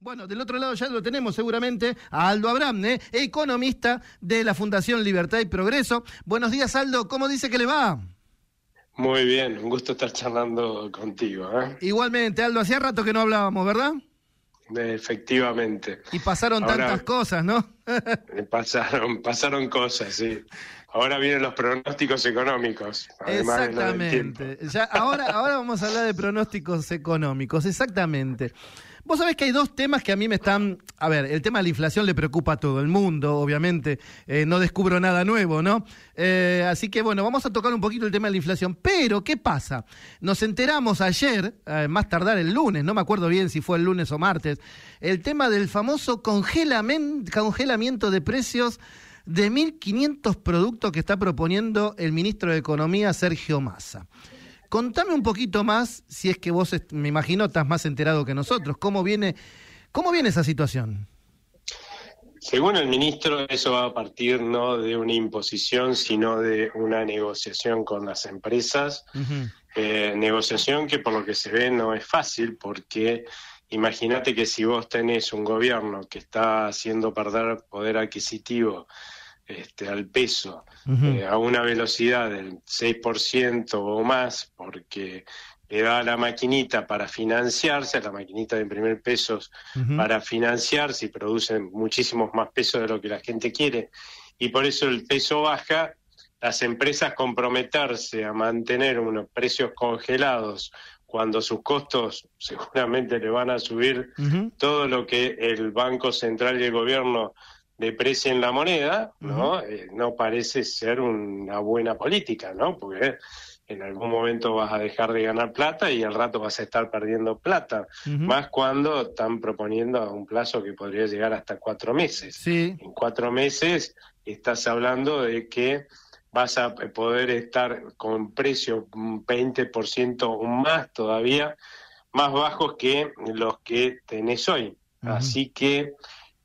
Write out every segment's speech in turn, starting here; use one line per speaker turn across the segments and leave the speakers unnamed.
Bueno, del otro lado ya lo tenemos seguramente a Aldo Abramne, economista de la Fundación Libertad y Progreso. Buenos días, Aldo. ¿Cómo dice que le va?
Muy bien, un gusto estar charlando contigo. ¿eh?
Igualmente, Aldo, hacía rato que no hablábamos, ¿verdad?
Efectivamente.
Y pasaron tantas cosas, ¿no?
pasaron, pasaron cosas, sí. Ahora vienen los pronósticos económicos.
Exactamente. Ya, ahora, ahora vamos a hablar de pronósticos económicos, exactamente. Vos sabés que hay dos temas que a mí me están... A ver, el tema de la inflación le preocupa a todo el mundo, obviamente. Eh, no descubro nada nuevo, ¿no? Eh, así que bueno, vamos a tocar un poquito el tema de la inflación. Pero, ¿qué pasa? Nos enteramos ayer, eh, más tardar el lunes, no me acuerdo bien si fue el lunes o martes, el tema del famoso congelamiento de precios de 1.500 productos que está proponiendo el ministro de Economía, Sergio Massa. Contame un poquito más, si es que vos, me imagino, estás más enterado que nosotros. ¿Cómo viene, cómo viene esa situación?
Según el ministro, eso va a partir no de una imposición, sino de una negociación con las empresas. Eh, negociación que por lo que se ve no es fácil, porque imagínate que si vos tenés un gobierno que está haciendo perder poder adquisitivo este, al peso eh, a una velocidad del 6% o más, porque le da a la maquinita para financiarse, la maquinita de imprimir pesos para financiarse y producen muchísimos más pesos de lo que la gente quiere. Y por eso el peso baja, las empresas comprometerse a mantener unos precios congelados cuando sus costos seguramente le van a subir todo lo que el Banco Central y el gobierno deprecien la moneda, ¿no? Eh, no parece ser una buena política, ¿no? Porque en algún momento vas a dejar de ganar plata y al rato vas a estar perdiendo plata, más cuando están proponiendo un plazo que podría llegar hasta cuatro meses. En cuatro meses estás hablando de que vas a poder estar con precios un 20% o más todavía, más bajos que los que tenés hoy. Así que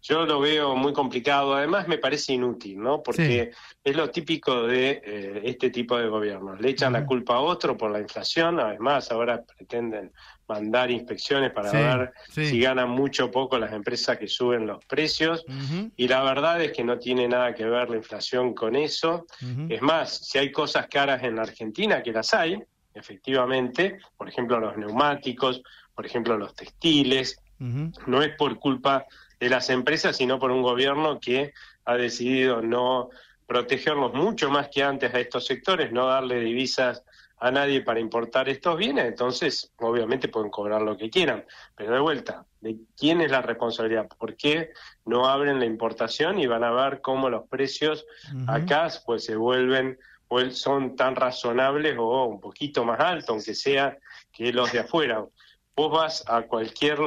yo lo veo muy complicado, además me parece inútil, ¿no? Porque es lo típico de eh, este tipo de gobiernos. Le echan la culpa a otro por la inflación, además ahora pretenden mandar inspecciones para ver si ganan mucho o poco las empresas que suben los precios. Y la verdad es que no tiene nada que ver la inflación con eso. Es más, si hay cosas caras en la Argentina, que las hay, efectivamente, por ejemplo los neumáticos, por ejemplo los textiles, no es por culpa de las empresas, sino por un gobierno que ha decidido no protegerlos mucho más que antes a estos sectores, no darle divisas a nadie para importar estos bienes, entonces obviamente pueden cobrar lo que quieran. Pero de vuelta, ¿de quién es la responsabilidad? ¿Por qué no abren la importación y van a ver cómo los precios acá pues se vuelven son tan razonables o un poquito más altos, aunque sea que los de afuera? Vos vas a cualquier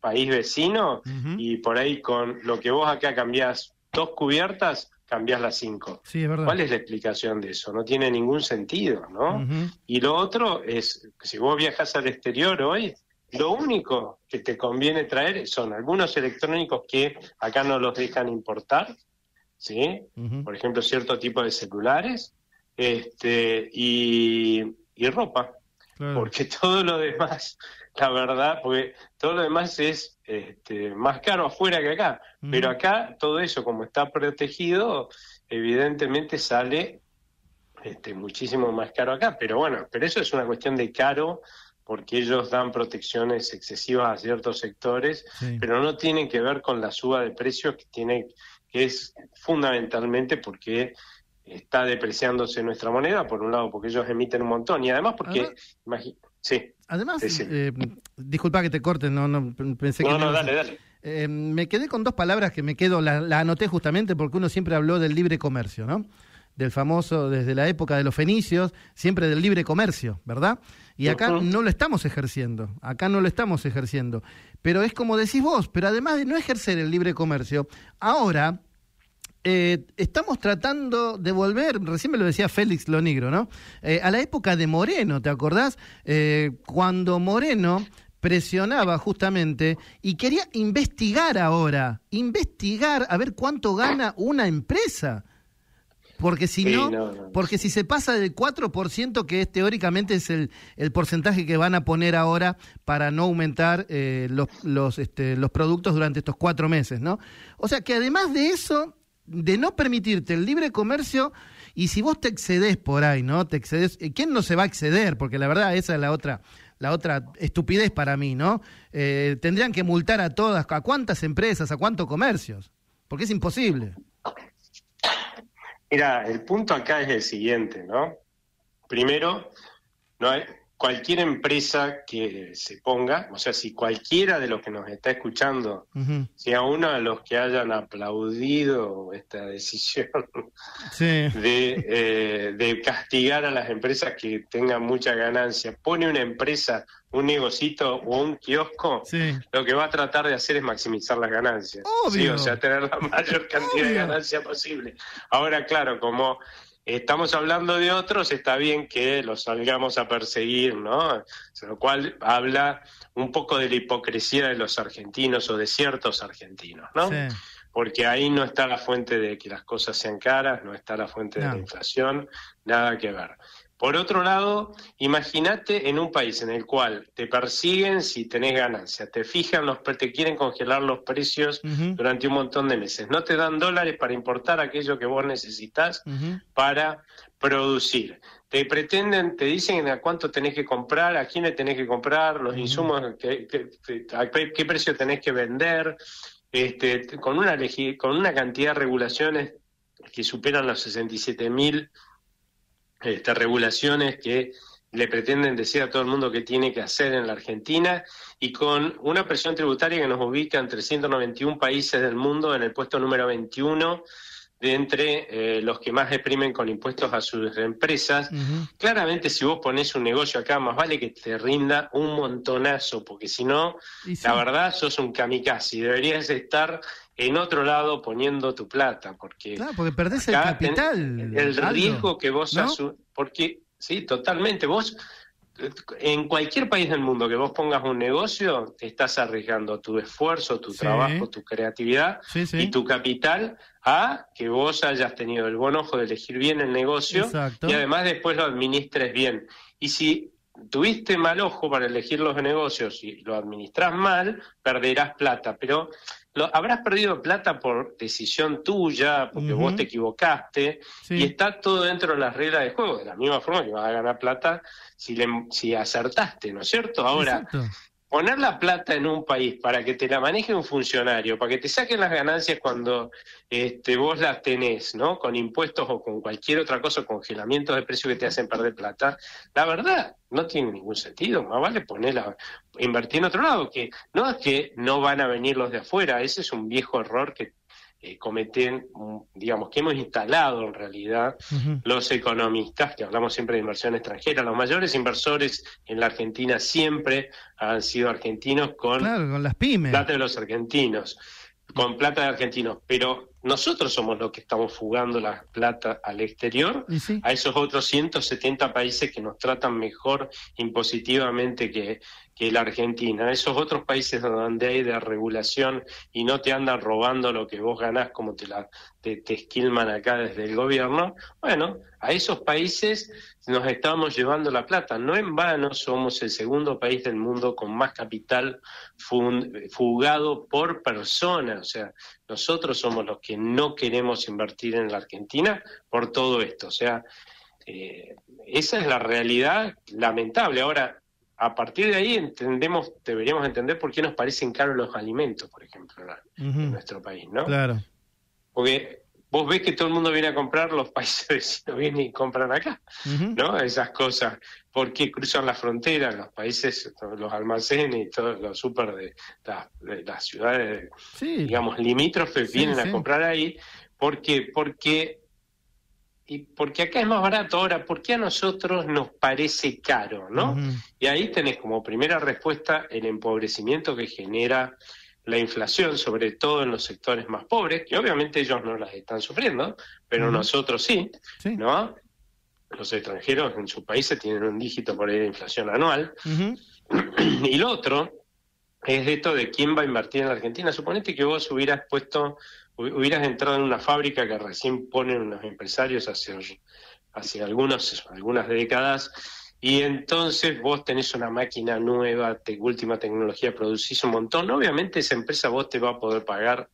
país vecino y por ahí con lo que vos acá cambiás dos cubiertas, cambiás las cinco.
Sí, es verdad.
¿Cuál es la explicación de eso? No tiene ningún sentido, ¿no? Y lo otro es, si vos viajas al exterior hoy, lo único que te conviene traer son algunos electrónicos que acá no los dejan importar, ¿sí? Por ejemplo, cierto tipo de celulares, este, y, y ropa. Porque todo lo demás la verdad, porque todo lo demás es este, más caro afuera que acá. Pero acá todo eso, como está protegido, evidentemente sale este, muchísimo más caro acá. Pero bueno, pero eso es una cuestión de caro porque ellos dan protecciones excesivas a ciertos sectores, pero no tienen que ver con la suba de precios que tiene que es fundamentalmente porque está depreciándose nuestra moneda, por un lado porque ellos emiten un montón y además porque, sí.
Además, eh, disculpa que te corte, no, no pensé que...
No, no, dale, dale.
Eh, me quedé con dos palabras que me quedo, la, anoté justamente porque uno siempre habló del libre comercio, ¿no? Del famoso, desde la época de los fenicios, siempre del libre comercio, ¿verdad? Y acá no lo estamos ejerciendo, acá no lo estamos ejerciendo. Pero es como decís vos, pero además de no ejercer el libre comercio, ahora eh, estamos tratando de volver, recién me lo decía Félix Lonigro, ¿no? Eh, a la época de Moreno, ¿te acordás? Eh, cuando Moreno presionaba justamente y quería investigar ahora, investigar a ver cuánto gana una empresa. Porque si no, porque si se pasa del 4%, que es teóricamente es el, el porcentaje que van a poner ahora para no aumentar eh, los, los, este, los productos durante estos cuatro meses, ¿no? O sea que además de eso, de no permitirte el libre comercio, y si vos te excedes por ahí, ¿no? Te excedes, eh, ¿quién no se va a exceder? Porque la verdad esa es la otra la otra estupidez para mí, ¿no? Eh, tendrían que multar a todas, a cuántas empresas, a cuántos comercios, porque es imposible.
Mira, el punto acá es el siguiente, ¿no? Primero, no hay, cualquier empresa que se ponga, o sea, si cualquiera de los que nos está escuchando, sea uno de los que hayan aplaudido esta decisión de, eh, de castigar a las empresas que tengan mucha ganancia, pone una empresa, un negocito o un kiosco, lo que va a tratar de hacer es maximizar las ganancias. Sí, o sea, tener la mayor cantidad de ganancia posible. Ahora, claro, como estamos hablando de otros, está bien que los salgamos a perseguir, ¿no? Lo cual habla un poco de la hipocresía de los argentinos o de ciertos argentinos, ¿no? Porque ahí no está la fuente de que las cosas sean caras, no está la fuente de la inflación, nada que ver. Por otro lado, imagínate en un país en el cual te persiguen si tenés ganancia, te fijan los, te quieren congelar los precios durante un montón de meses, no te dan dólares para importar aquello que vos necesitas para producir. Te pretenden, te dicen a cuánto tenés que comprar, a quién le tenés que comprar, los insumos, qué, qué, precio tenés que vender, este, con, una con una cantidad de regulaciones que superan los 67 mil estas regulaciones que le pretenden decir a todo el mundo qué tiene que hacer en la Argentina y con una presión tributaria que nos ubica en 391 países del mundo en el puesto número 21 de entre eh, los que más exprimen con impuestos a sus empresas. Claramente si vos pones un negocio acá, más vale que te rinda un montonazo, porque si no, la verdad sos un kamikaze. Deberías estar en otro lado poniendo tu plata, porque,
claro, porque perdés el capital.
el riesgo que vos ¿no? porque sí, totalmente, vos en cualquier país del mundo que vos pongas un negocio, estás arriesgando tu esfuerzo, tu trabajo, tu creatividad y tu capital a que vos hayas tenido el buen ojo de elegir bien el negocio y además después lo administres bien. Y si tuviste mal ojo para elegir los negocios y lo administras mal, perderás plata. Pero habrás perdido plata por decisión tuya, porque vos te equivocaste, y está todo dentro de las reglas de juego, de la misma forma que vas a ganar plata si, le, si acertaste, ¿no es cierto? Ahora, poner la plata en un país para que te la maneje un funcionario, para que te saquen las ganancias cuando este, vos las tenés, ¿no? Con impuestos o con cualquier otra cosa, congelamientos de precios que te hacen perder plata, la verdad no tiene ningún sentido. Más vale ponerla, invertir en otro lado, que no es que no van a venir los de afuera, ese es un viejo error que eh, cometen, digamos, que hemos instalado en realidad los economistas, que hablamos siempre de inversión extranjera. Los mayores inversores en la Argentina siempre han sido argentinos con,
con las pymes.
plata de los argentinos, con plata de argentinos. Pero nosotros somos los que estamos fugando la plata al exterior, a esos otros 170 países que nos tratan mejor impositivamente que, que la Argentina, esos otros países donde hay de regulación y no te andan robando lo que vos ganás como te, la, te, esquilman acá desde el gobierno, bueno, a esos países nos estamos llevando la plata. No en vano somos el segundo país del mundo con más capital fugado por persona, o sea, nosotros somos los que no queremos invertir en la Argentina por todo esto, o sea, eh, esa es la realidad lamentable. Ahora, a partir de ahí entendemos, deberíamos entender por qué nos parecen caros los alimentos, por ejemplo, en nuestro país, ¿no?
Claro.
Porque vos ves que todo el mundo viene a comprar, los países vecinos vienen y compran acá, ¿no? Esas cosas. ¿Por qué cruzan la frontera? Los países, los almacenes y todos los súper de, las ciudades, digamos, limítrofes vienen a comprar ahí. ¿Por qué? Porque y porque acá es más barato ahora, ¿por qué a nosotros nos parece caro, no? Y ahí tenés como primera respuesta el empobrecimiento que genera la inflación, sobre todo en los sectores más pobres, que obviamente ellos no las están sufriendo, pero nosotros sí, ¿no? Los extranjeros en sus países tienen un dígito por ahí de inflación anual. y lo otro es de esto de quién va a invertir en la Argentina. Suponete que vos hubieras puesto, hubieras entrado en una fábrica que recién ponen unos empresarios hace, hace algunos, algunas décadas y entonces vos tenés una máquina nueva, de última tecnología, producís un montón. Obviamente esa empresa vos te va a poder pagar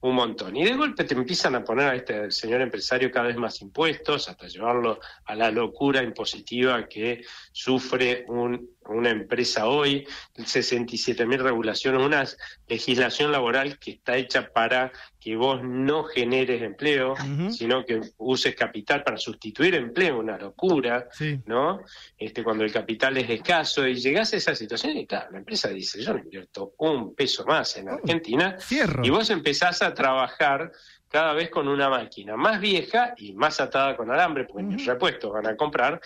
un montón. Y de golpe te empiezan a poner a este señor empresario cada vez más impuestos, hasta llevarlo a la locura impositiva que sufre un, una empresa hoy, 67 mil regulaciones, una legislación laboral que está hecha para que vos no generes empleo, sino que uses capital para sustituir empleo, una locura, ¿no? Este, cuando el capital es escaso y llegás a esa situación y claro, la empresa dice, yo no invierto un peso más en Argentina y vos empezás a trabajar cada vez con una máquina más vieja y más atada con alambre, porque en el repuesto van a comprar,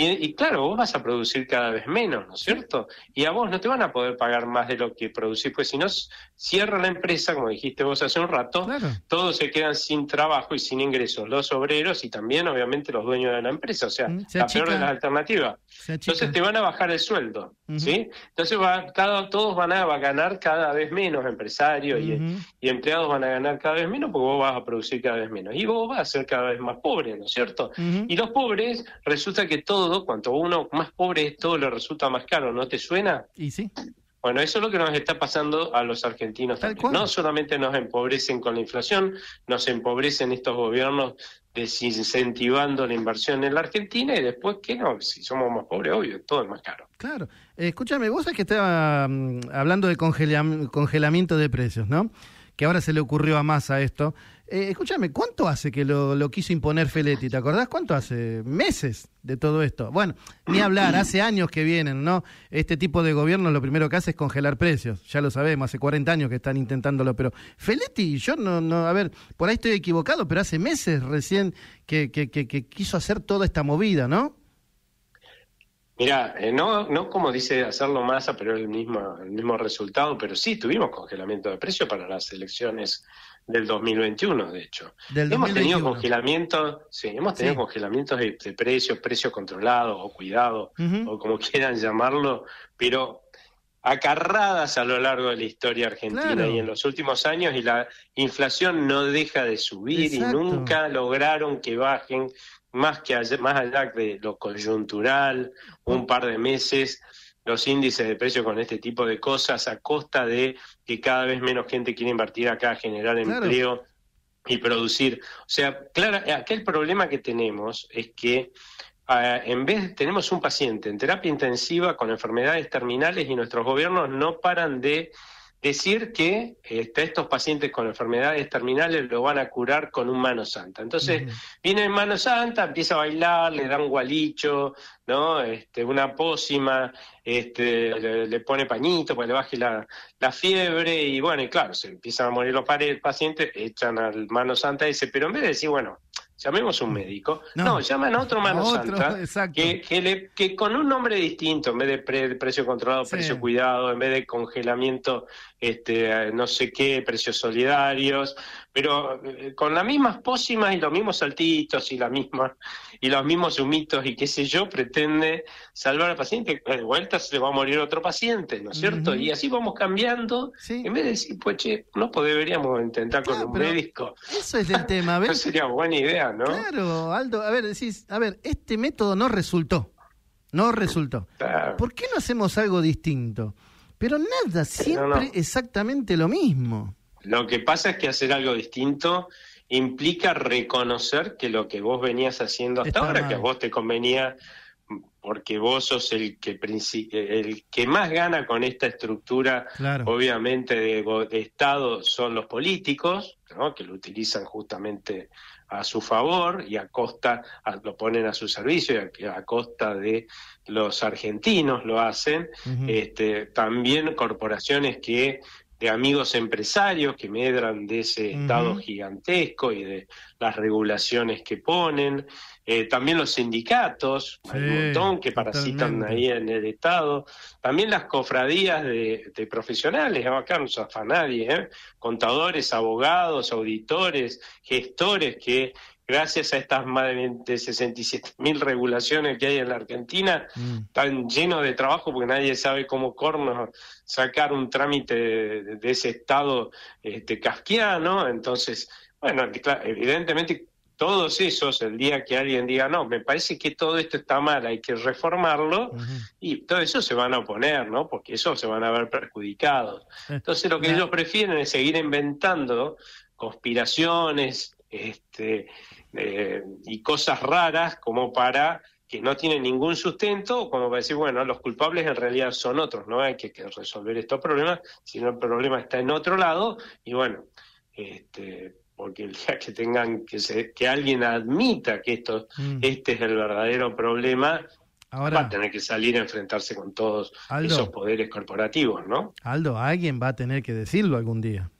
y, claro, vos vas a producir cada vez menos, ¿no es cierto? Y a vos no te van a poder pagar más de lo que producís, pues si no cierra la empresa, como dijiste vos hace un rato, todos se quedan sin trabajo y sin ingresos, los obreros y también obviamente los dueños de la empresa, o sea, mm, la peor de las alternativas. Entonces te van a bajar el sueldo, ¿sí? Entonces va, cada, todos van a, ganar cada vez menos, empresarios y, y, empleados van a ganar cada vez menos porque vos vas a producir cada vez menos. Y vos vas a ser cada vez más pobre, ¿no es cierto? Y los pobres, resulta que todos cuanto uno más pobre es, todo le resulta más caro, ¿no te suena?
Y sí.
Bueno, eso es lo que nos está pasando a los argentinos también. No solamente nos empobrecen con la inflación, nos empobrecen estos gobiernos desincentivando la inversión en la Argentina y después, ¿qué no? Si somos más pobres, obvio, todo es más caro.
Claro. escúchame, vos sabés que estaba mm, hablando de congelamiento de precios, ¿no? Que ahora se le ocurrió a Massa esto. Eh, escúchame, ¿cuánto hace que lo, quiso imponer Feletti? ¿Te acordás cuánto hace? Meses de todo esto. Bueno, ni hablar, hace años que vienen, ¿no? Este tipo de gobierno lo primero que hace es congelar precios. Ya lo sabemos, hace 40 años que están intentándolo. Pero Feletti, yo no, no, a ver, por ahí estoy equivocado, pero hace meses recién que, que, que, quiso hacer toda esta movida, ¿no?
Mira, eh, no, no como dice hacerlo masa, pero el mismo, el mismo resultado, pero sí tuvimos congelamiento de precios para las elecciones del 2021, de hecho. hemos tenido congelamientos, sí, hemos tenido congelamientos de, precios, precios controlados o cuidados, o como quieran llamarlo, pero acarradas a lo largo de la historia argentina y en los últimos años y la inflación no deja de subir y nunca lograron que bajen más que más allá de lo coyuntural, un par de meses los índices de precio con este tipo de cosas a costa de que cada vez menos gente quiere invertir acá, generar empleo y producir. O sea, claro, aquel problema que tenemos es que ah, en vez tenemos un paciente en terapia intensiva con enfermedades terminales y nuestros gobiernos no paran de decir que este, estos pacientes con enfermedades terminales lo van a curar con un mano santa. Entonces, viene en mano santa, empieza a bailar, le da un gualicho, ¿no? Este, una pócima, este, le, pone pañito para que le baje la, la, fiebre, y bueno, y claro, se empiezan a morir los pacientes, echan al mano santa ese, pero en vez de decir, bueno, llamemos un médico. No, llaman a otro mano santa que, que, que, con un nombre distinto, en vez de precio controlado, precio cuidado, en vez de congelamiento, este, no sé qué, precios solidarios, pero eh, con las mismas pócimas y los mismos saltitos y la misma y los mismos humitos y qué sé yo, pretende salvar al paciente, de vuelta se le va a morir otro paciente, ¿no es cierto? Y así vamos cambiando, en vez de decir, pues che, no deberíamos intentar con un médico.
Eso es el tema, ¿ves?
sería buena idea, ¿no?
Claro, Aldo, a ver, decís, a ver, este método no resultó, no resultó. ¿Por qué no hacemos algo distinto? Pero nada, siempre exactamente lo mismo.
Lo que pasa es que hacer algo distinto implica reconocer que lo que vos venías haciendo hasta ahora, que a vos te convenía porque vos sos el que el que más gana con esta estructura, obviamente de, Estado, son los políticos, que lo utilizan justamente a su favor y a costa, lo ponen a su servicio y a, costa de los argentinos lo hacen. este, también corporaciones que de amigos empresarios que medran de ese Estado gigantesco y de las regulaciones que ponen. Eh, también los sindicatos, hay un montón que parasitan ahí en el Estado. También las cofradías de, profesionales, acá no se afa nadie, ¿eh? contadores, abogados, auditores, gestores que gracias a estas más de 67 mil regulaciones que hay en la Argentina, mm. están llenos de trabajo porque nadie sabe cómo corno sacar un trámite de, ese estado este, casquiano. Entonces, bueno, evidentemente todos esos, el día que alguien diga, no, me parece que todo esto está mal, hay que reformarlo, y todo eso se van a oponer, ¿no? Porque eso se van a ver perjudicados. Eh, Entonces lo que ellos prefieren es seguir inventando conspiraciones este, eh, y cosas raras como para que no tienen ningún sustento, como para decir, bueno, los culpables en realidad son otros, no hay que, resolver estos problemas, sino el problema está en otro lado, y bueno, este, porque el día que tengan que que alguien admita que esto mm. este es el verdadero problema va a tener que salir a enfrentarse con todos esos poderes corporativos, ¿no?
Aldo, alguien va a tener que decirlo algún día.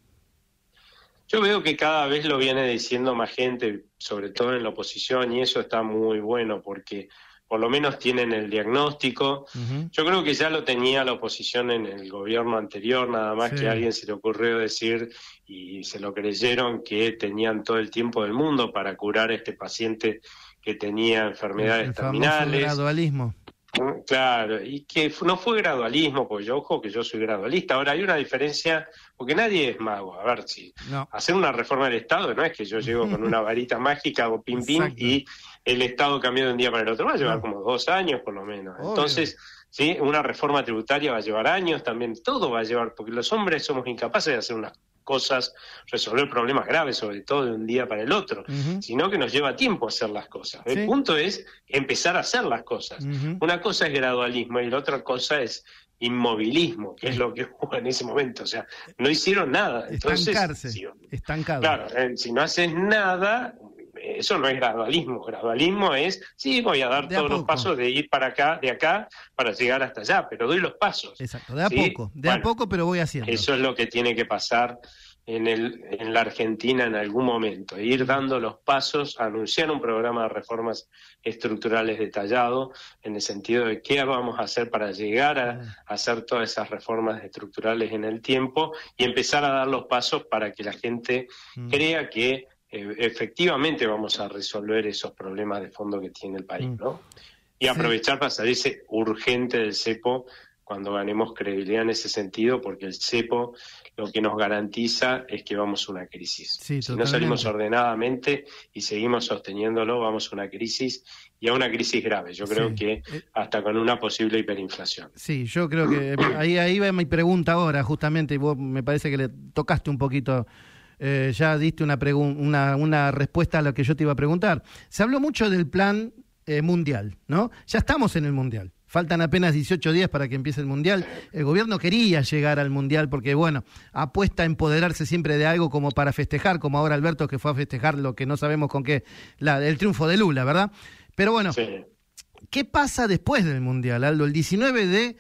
Yo veo que cada vez lo viene diciendo más gente, sobre todo en la oposición, y eso está muy bueno porque por lo menos tienen el diagnóstico. Yo creo que ya lo tenía la oposición en el gobierno anterior, nada más que a alguien se le ocurrió decir y se lo creyeron que tenían todo el tiempo del mundo para curar a este paciente que tenía enfermedades el terminales.
gradualismo.
Claro, y que no fue gradualismo, pues yo ojo que yo soy gradualista. Ahora hay una diferencia, porque nadie es mago. A ver, si hacer una reforma del Estado no es que yo llego con una varita mágica o pim pim y el Estado cambió de un día para el otro, va a llevar como dos años por lo menos. Entonces, sí, una reforma tributaria va a llevar años también, todo va a llevar, porque los hombres somos incapaces de hacer unas cosas, resolver problemas graves, sobre todo de un día para el otro, sino que nos lleva tiempo hacer las cosas. El punto es empezar a hacer las cosas. Una cosa es gradualismo y la otra cosa es inmovilismo, que es lo que hubo en ese momento. O sea, no hicieron nada. Entonces,
Estancarse, estancado.
Claro, eh, si no haces nada, eso no es gradualismo. Gradualismo es, sí, voy a dar todos los pasos de ir para acá, de acá, para llegar hasta allá, pero doy los pasos.
Exacto, de a poco, de a poco, pero voy haciendo.
Eso es lo que tiene que pasar en, el, en la Argentina en algún momento, ir dando los pasos, anunciar un programa de reformas estructurales detallado, en el sentido de qué vamos a hacer para llegar a, hacer todas esas reformas estructurales en el tiempo y empezar a dar los pasos para que la gente mm. crea que eh, efectivamente vamos a resolver esos problemas de fondo que tiene el país, mm. ¿no? Y aprovechar para salirse urgente del cepo cuando ganemos credibilidad en ese sentido, porque el cepo lo que nos garantiza es que vamos a una crisis. si no salimos ordenadamente y seguimos sosteniéndolo, vamos a una crisis y a una crisis grave. Yo creo que eh, hasta con una posible hiperinflación.
Sí, yo creo que ahí, ahí va mi pregunta ahora, justamente, y vos me parece que le tocaste un poquito eh, ya diste una, una, una, respuesta a lo que yo te iba a preguntar. Se habló mucho del plan eh, mundial, ¿no? Ya estamos en el mundial. Faltan apenas 18 días para que empiece el Mundial. El gobierno quería llegar al Mundial porque, bueno, apuesta a empoderarse siempre de algo como para festejar, como ahora Alberto que fue a festejar lo que no sabemos con qué, la, el triunfo de Lula, ¿verdad? Pero bueno, ¿qué pasa después del Mundial, Aldo? El 19 de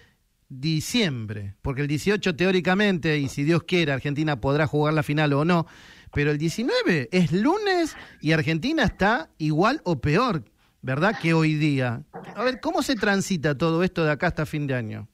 diciembre, porque el 18 teóricamente, y si Dios quiere, Argentina podrá jugar la final o no, pero el 19 es lunes y Argentina está igual o peor, ¿verdad? Que hoy día. A ver, ¿cómo se transita todo esto de acá hasta fin de año?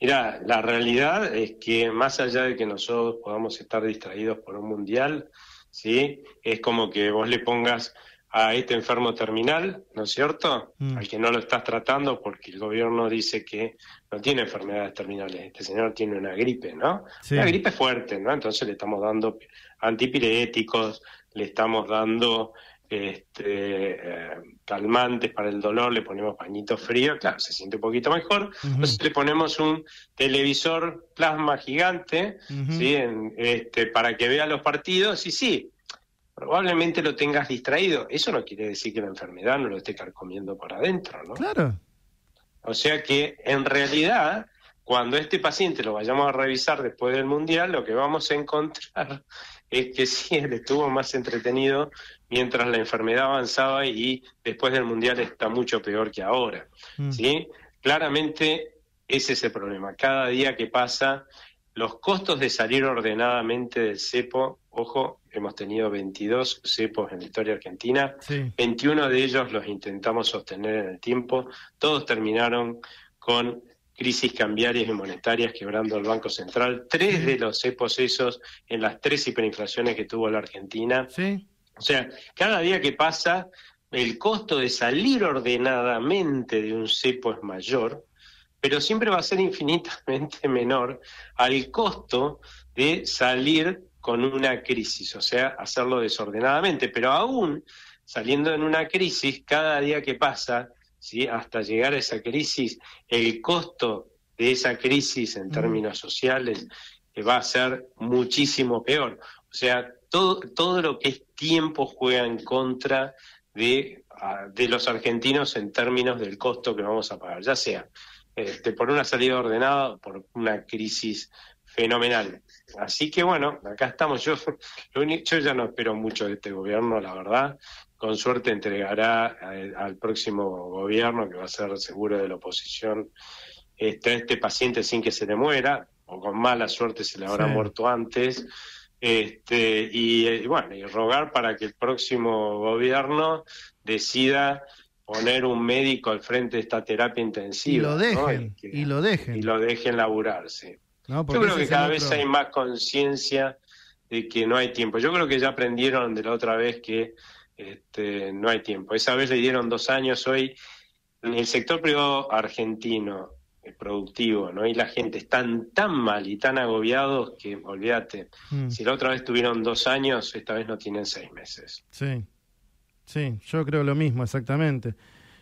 Mira, la realidad es que más allá de que nosotros podamos estar distraídos por un mundial, ¿sí? Es como que vos le pongas a este enfermo terminal, ¿no es cierto? Mm. Al que no lo estás tratando porque el gobierno dice que no tiene enfermedades terminales, este señor tiene una gripe, ¿no? Una gripe fuerte, ¿no? Entonces le estamos dando antipiréticos, le estamos dando este, eh, calmantes para el dolor, le ponemos pañitos fríos, claro, se siente un poquito mejor. Entonces le ponemos un televisor plasma gigante, ¿sí? este, para que vea los partidos y sí, probablemente lo tengas distraído. Eso no quiere decir que la enfermedad no lo esté carcomiendo por adentro, ¿no?
Claro.
O sea que en realidad, cuando este paciente lo vayamos a revisar después del mundial, lo que vamos a encontrar es que sí, él estuvo más entretenido mientras la enfermedad avanzaba y después del mundial está mucho peor que ahora. Mm. ¿sí? Claramente ese es el problema. Cada día que pasa, los costos de salir ordenadamente del cepo, ojo, hemos tenido 22 cepos en la historia argentina, 21 de ellos los intentamos sostener en el tiempo, todos terminaron con crisis cambiarias y monetarias quebrando el Banco Central, tres de los cepos esos en las tres hiperinflaciones que tuvo la Argentina. O sea, cada día que pasa, el costo de salir ordenadamente de un cepo es mayor, pero siempre va a ser infinitamente menor al costo de salir con una crisis, o sea, hacerlo desordenadamente. Pero aún saliendo en una crisis, cada día que pasa, ¿sí? hasta llegar a esa crisis, el costo de esa crisis en términos sociales va a ser muchísimo peor. O sea, todo, todo lo que es tiempo juega en contra de, ah, de los argentinos en términos del costo que vamos a pagar, ya sea este, por una salida ordenada, por una crisis fenomenal. Así que bueno, acá estamos. Yo, yo ya no espero mucho de este gobierno, la verdad. Con suerte entregará eh, al próximo gobierno, que va a ser seguro de la oposición, este, este paciente sin que se le muera, o con mala suerte se le habrá muerto antes. Este, y, y, bueno, y rogar para que el próximo gobierno decida poner un médico al frente de esta terapia intensiva.
Y lo dejen, y, lo dejen.
Y lo dejen laburar, sí. Yo creo que cada vez hay más conciencia de que no hay tiempo. Yo creo que ya aprendieron de la otra vez que este, no hay tiempo. Esa vez le dieron dos años, hoy en el sector privado argentino, el productivo, ¿no? Y la gente están tan mal y tan agobiados que, olvídate, mm. si la otra vez tuvieron dos años, esta vez no tienen seis meses.
Sí. Sí, yo creo lo mismo, exactamente.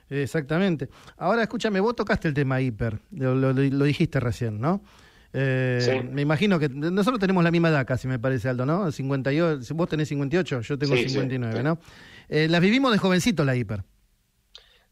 Exactamente. Ahora, escúchame, vos tocaste el tema hiper, lo, dijiste recién, ¿no? Eh, me imagino que nosotros tenemos la misma edad casi, me parece, Aldo, ¿no? 58, vos tenés 58, yo tengo 59, ¿no? Eh, las vivimos de jovencito la hiper.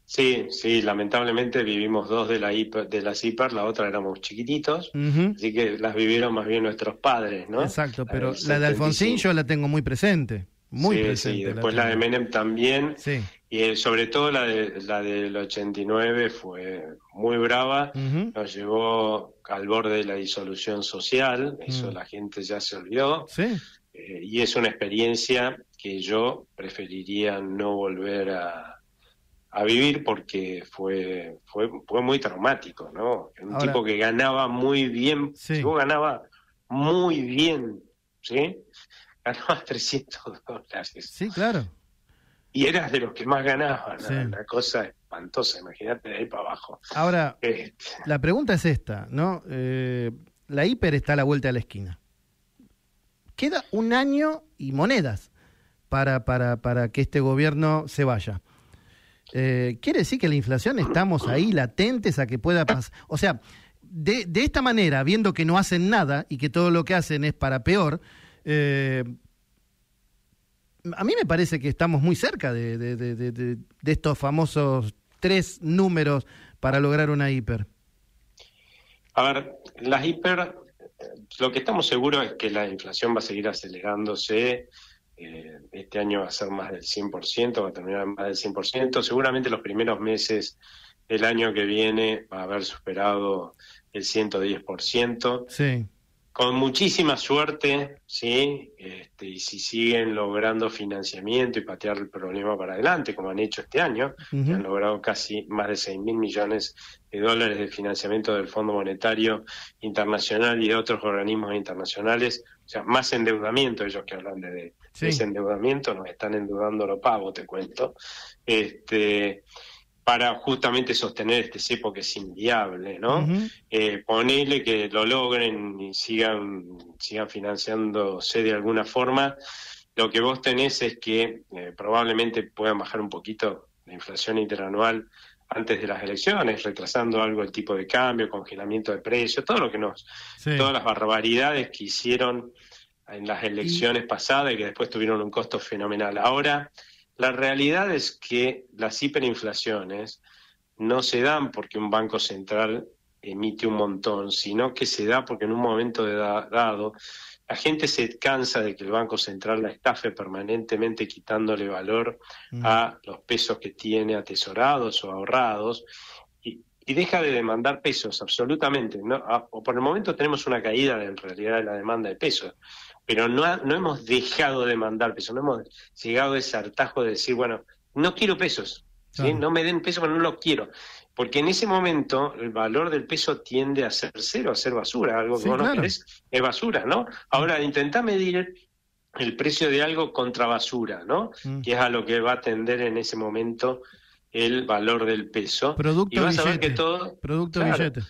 Sí, sí, lamentablemente vivimos dos de, la hiper, de las hiper, la otra éramos chiquititos, así que las vivieron más bien nuestros padres, ¿no?
Exacto, pero la de Alfonsín yo la tengo muy presente. Muy sí,
Sí, después la, de Menem también. Sí. Y sobre todo la, de, la del 89 fue muy brava, nos llevó al borde de la disolución social, eso mm. la gente ya se olvidó. Sí. Eh, y es una experiencia que yo preferiría no volver a, a vivir porque fue, fue, fue muy traumático, ¿no? Un tipo que ganaba muy bien, sí. ganaba muy bien, ¿sí? Ganaba 300 dólares.
Sí, claro.
Y eras de los que más ganaban, una cosa espantosa, imagínate de ahí para abajo.
Ahora, este. la pregunta es esta, ¿no? Eh, la hiper está a la vuelta de la esquina. Queda un año y monedas para, para, para que este gobierno se vaya. Eh, ¿Quiere decir que la inflación estamos ahí latentes a que pueda pasar? O sea, de, de esta manera, viendo que no hacen nada y que todo lo que hacen es para peor, eh, a mí me parece que estamos muy cerca de, de, estos famosos tres números para lograr una hiper.
A ver, las hiper, lo que estamos seguros es que la inflación va a seguir acelerándose. Eh, este año va a ser más del 100%, va a terminar más del 100%. Seguramente los primeros meses del año que viene va a haber superado el 110%. Sí con muchísima suerte, ¿sí? Este, y si siguen logrando financiamiento y patear el problema para adelante, como han hecho este año, han logrado casi más de 6 mil millones de dólares de financiamiento del Fondo Monetario Internacional y de otros organismos internacionales, o sea, más endeudamiento, ellos que hablan de, ese endeudamiento, nos están endeudando lo pago, te cuento. Este, para justamente sostener este cepo que es inviable, ¿no? Eh, ponele que lo logren y sigan, sigan financiándose de alguna forma. Lo que vos tenés es que eh, probablemente puedan bajar un poquito la inflación interanual antes de las elecciones, retrasando algo el tipo de cambio, congelamiento de precios, todo lo que nos, todas las barbaridades que hicieron en las elecciones pasadas y que después tuvieron un costo fenomenal. Ahora, la realidad es que las hiperinflaciones no se dan porque un banco central emite un montón, sino que se da porque en un momento dado la gente se cansa de que el Banco Central la estafe permanentemente quitándole valor mm. a los pesos que tiene atesorados o ahorrados y, deja de demandar pesos, absolutamente. ¿no? Ah, por el momento tenemos una caída en realidad de la demanda de pesos pero no, no hemos dejado de mandar pesos, no hemos llegado a ese hartajo de decir, bueno, no quiero pesos, ¿sí? no me den pesos, pero no los quiero. Porque en ese momento el valor del peso tiende a ser cero, a ser basura, algo que vos no querés es basura, ¿no? Ahora, intentá medir el precio de algo contra basura, ¿no? Mm. Que es a lo que va a tender en ese momento el valor del peso.
Producto y vas a ver que todo. Producto billete.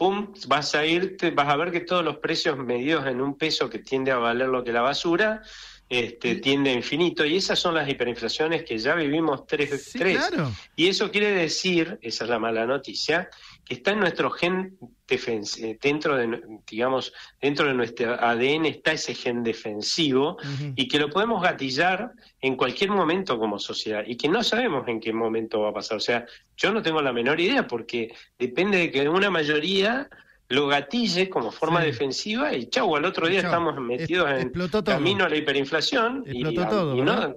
Pum, vas a irte, vas a ver que todos los precios medidos en un peso que tiende a valer lo que la basura, este, tiende a infinito. Y esas son las hiperinflaciones que ya vivimos tres, tres. Y eso quiere decir, esa es la mala noticia, está en nuestro gen eh, dentro de, digamos, dentro de nuestro ADN está ese gen defensivo y que lo podemos gatillar en cualquier momento como sociedad y que no sabemos en qué momento va a pasar. O sea, yo no tengo la menor idea porque depende de que una mayoría lo gatille como forma defensiva y chau, al otro día estamos metidos en camino a la hiperinflación y, no,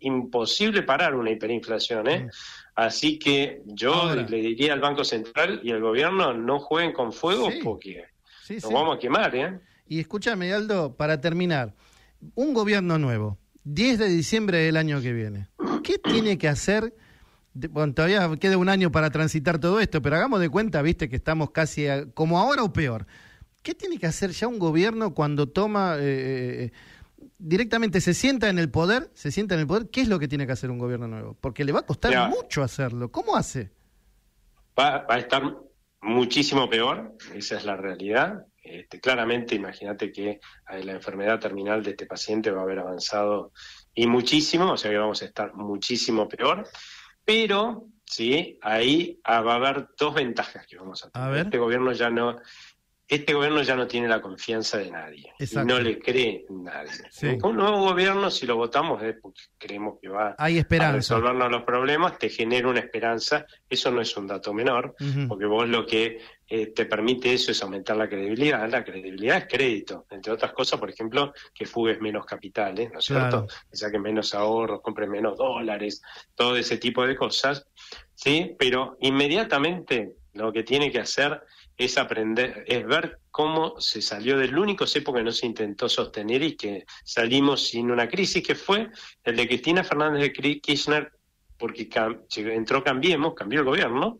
imposible parar una hiperinflación, ¿eh? Así que yo le diría al Banco Central y al gobierno no jueguen con fuego porque nos vamos a quemar, ¿eh?
Y escúchame, Aldo, para terminar, un gobierno nuevo, 10 de diciembre del año que viene, ¿qué tiene que hacer? bueno, todavía queda un año para transitar todo esto, pero hagamos de cuenta, viste, que estamos casi como ahora o peor. ¿Qué tiene que hacer ya un gobierno cuando toma eh, directamente se sienta en el poder, se sienta en el poder? ¿Qué es lo que tiene que hacer un gobierno nuevo? Porque le va a costar mucho hacerlo. ¿Cómo hace?
Va, a estar muchísimo peor, esa es la realidad. Este, claramente, imagínate que la enfermedad terminal de este paciente va a haber avanzado y muchísimo, o sea que vamos a estar muchísimo peor. Pero, sí, ahí ah, va a haber dos ventajas que vamos a tener. Este gobierno ya no, este gobierno ya no tiene la confianza de nadie. No le cree nadie. Un nuevo gobierno, si lo votamos, es porque creemos que va
a
resolvernos los problemas, te genera una esperanza. Eso no es un dato menor, porque vos lo que eh, te permite eso es aumentar la credibilidad. La credibilidad es crédito, entre otras cosas, por ejemplo, que fugues menos capitales, ¿no es cierto? Que saques menos ahorros, compres menos dólares, todo ese tipo de cosas, ¿sí? Pero inmediatamente lo que tiene que hacer es aprender, es ver cómo se salió del único cepo que no se intentó sostener y que salimos sin una crisis, que fue el de Cristina Fernández de Kirchner, porque entró Cambiemos, cambió el gobierno,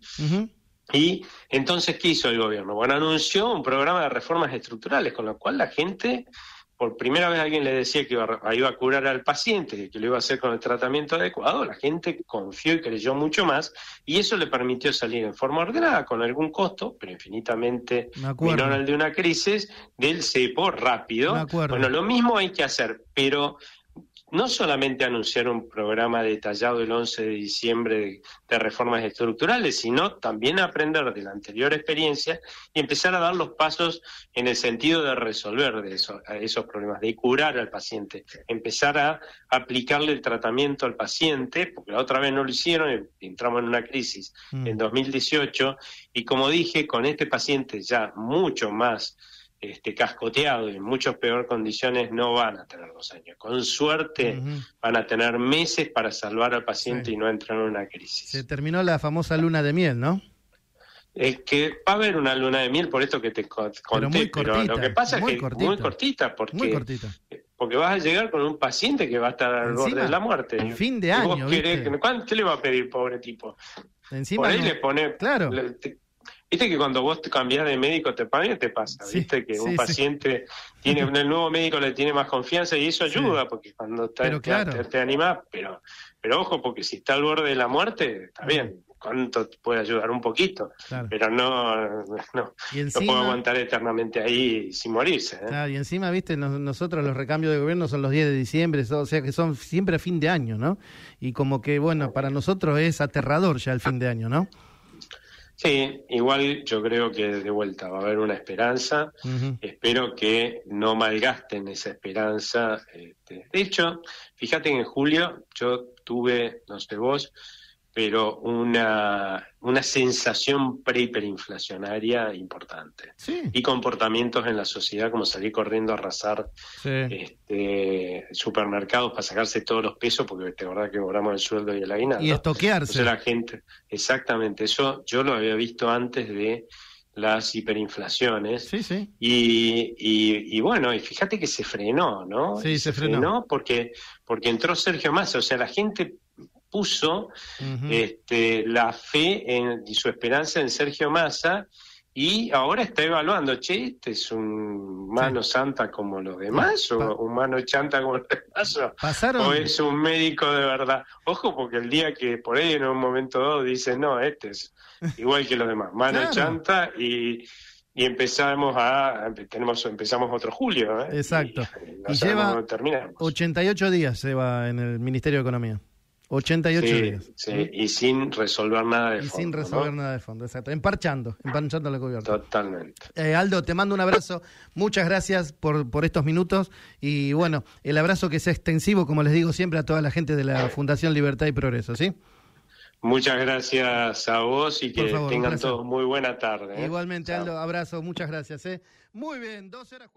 y entonces, ¿qué hizo el gobierno? Bueno, anunció un programa de reformas estructurales, con lo cual la gente, por primera vez alguien le decía que iba a, iba a curar al paciente, que lo iba a hacer con el tratamiento adecuado, la gente confió y creyó mucho más, y eso le permitió salir en forma ordenada, con algún costo, pero infinitamente menor al de una crisis, del cepo rápido. Bueno, lo mismo hay que hacer, pero no solamente anunciar un programa detallado el 11 de diciembre de, reformas estructurales, sino también aprender de la anterior experiencia y empezar a dar los pasos en el sentido de resolver de esos problemas, de curar al paciente, empezar a aplicarle el tratamiento al paciente, porque la otra vez no lo hicieron y entramos en una crisis mm. en 2018 y como dije, con este paciente ya mucho más este, cascoteado y en muchas peor condiciones no van a tener dos años. Con suerte van a tener meses para salvar al paciente y no entrar en una crisis.
Se terminó la famosa luna de miel, ¿no?
Es que va a haber una luna de miel por esto que te conté, pero, lo que pasa es que cortita, muy cortita, porque, porque vas a llegar con un paciente que va a estar al borde de la muerte.
En fin de año.
¿Qué le va a pedir, pobre tipo?
Encima por ahí le pone,
claro. Viste que cuando vos te cambias de médico te, te pasa, viste que un paciente tiene, el nuevo médico le tiene más confianza y eso ayuda, porque cuando te, te, animás, pero, pero ojo, porque si está al borde de la muerte, está bien, cuánto te puede ayudar un poquito, pero no, no, puede aguantar eternamente ahí sin morirse.
¿eh? y encima, viste, nosotros los recambios de gobierno son los 10 de diciembre, o sea que son siempre a fin de año, ¿no? Y como que, bueno, para nosotros es aterrador ya el fin de año, ¿no?
Sí, igual yo creo que de vuelta va a haber una esperanza. Espero que no malgasten esa esperanza. Este. De hecho, fíjate que en julio yo tuve, no sé vos, pero una, una sensación prehiperinflacionaria importante. Y comportamientos en la sociedad como salir corriendo a arrasar este, supermercados para sacarse todos los pesos, porque te acordás que cobramos el sueldo y el aguinaldo.
Y estoquearse.
la gente, exactamente, eso yo lo había visto antes de las hiperinflaciones.
Sí, sí.
Y, y, bueno, y fíjate que se frenó, ¿no?
Sí, se, frenó.
porque, porque entró Sergio Massa, o sea, la gente puso este, la fe en, y su esperanza en Sergio Massa y ahora está evaluando, che, este es un mano santa como los demás, o un mano chanta como los demás, o, es un médico de verdad. Ojo, porque el día que por ahí en un momento dado dice, no, este es igual que los demás, mano chanta y y empezamos a tenemos empezamos otro julio ¿eh?
exacto. Y, lleva 88 días lleva en el Ministerio de Economía 88 días.
Sí, y sin resolver nada de fondo.
Y sin resolver nada de fondo, exacto. Emparchando, emparchando la gobierno.
Totalmente.
Eh, Aldo, te mando un abrazo. Muchas gracias por, por estos minutos. Y bueno, el abrazo que sea extensivo, como les digo siempre, a toda la gente de la Fundación Libertad y Progreso, ¿sí?
Muchas gracias a vos y que tengan todos muy buena tarde.
¿eh? Igualmente, Aldo, abrazo, muchas gracias. ¿eh? Muy bien, dos horas.